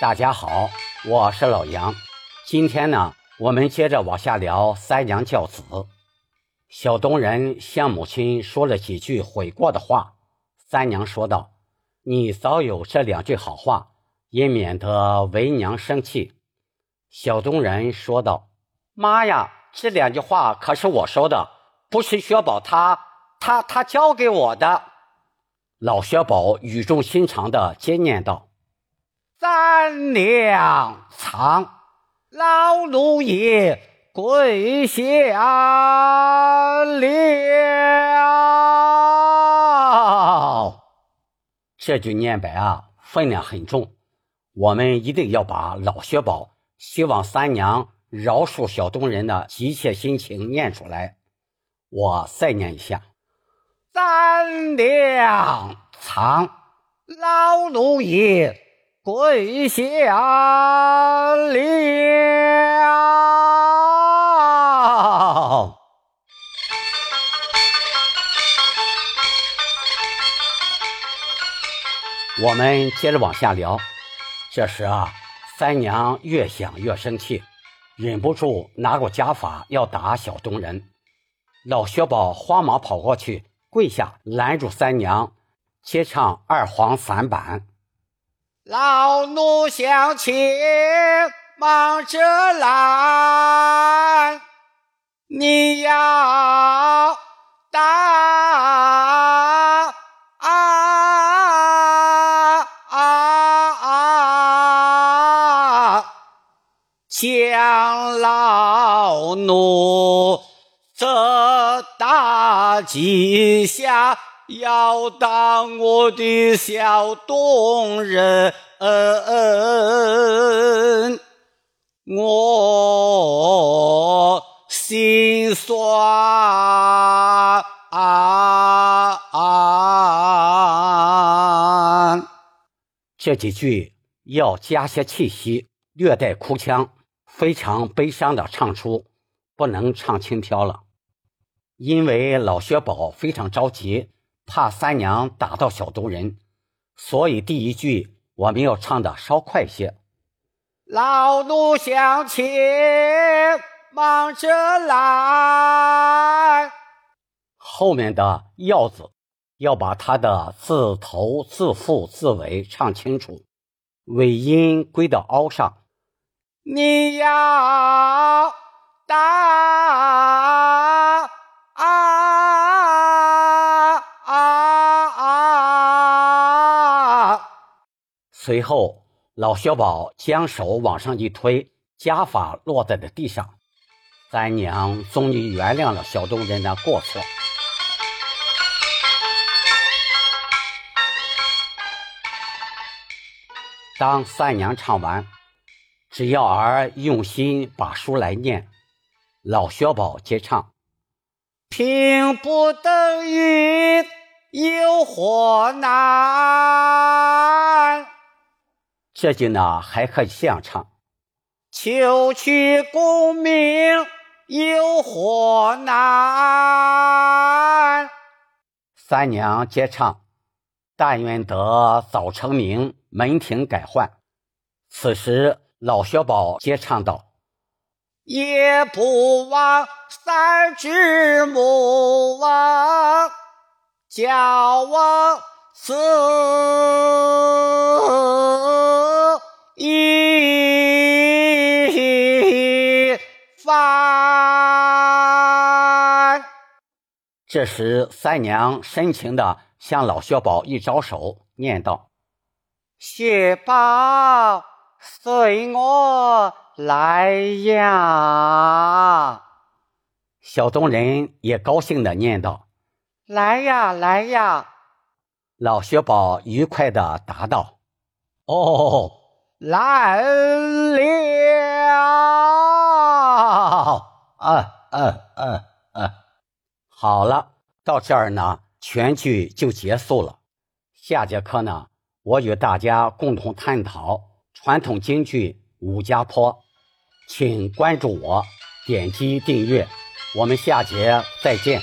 大家好，我是老杨。今天呢，我们接着往下聊三娘教子。小东人向母亲说了几句悔过的话。三娘说道：“你早有这两句好话，也免得为娘生气。”小东人说道：“妈呀，这两句话可是我说的，不是薛宝他他他教给我的。”老薛宝语重心长的接念道：“三娘藏，老奴也跪下了。”这句念白啊，分量很重，我们一定要把老薛宝。希望三娘饶恕小东人的急切心情念出来，我再念一下：三娘藏，老奴也跪下了。我们接着往下聊，这时啊。三娘越想越生气，忍不住拿过家法要打小东人。老薛宝慌忙跑过去，跪下拦住三娘，接唱二黄散板。老奴向前忙着来，你要打。将老奴这大吉下，要当我的小东人，我心酸。这几句要加些气息，略带哭腔。非常悲伤的唱出，不能唱轻飘了，因为老薛宝非常着急，怕三娘打到小东人，所以第一句我们要唱的稍快些。老奴向前忙着来，后面的“要”字要把它的字头、字腹、字尾唱清楚，尾音归到凹上。你要打随后，老薛宝将手往上一推，家法落在了地上。三娘终于原谅了小东人的过错。当三娘唱完。只要儿用心把书来念，老薛宝接唱：“平不等于有祸难。”这句呢还可以这样唱：“求取功名有何难。”三娘接唱：“但愿得早成名，门庭改换。”此时。老薛宝接唱道：“也不忘三只母啊，叫我死一番。”这时，三娘深情的向老薛宝一招手，念道：“薛宝。”随我来呀！小东人也高兴的念道：“来呀，来呀！”老薛宝愉快的答道：“哦，来了！”啊啊啊啊，好了，到这儿呢，全剧就结束了。下节课呢，我与大家共同探讨。传统京剧《武家坡》，请关注我，点击订阅，我们下节再见。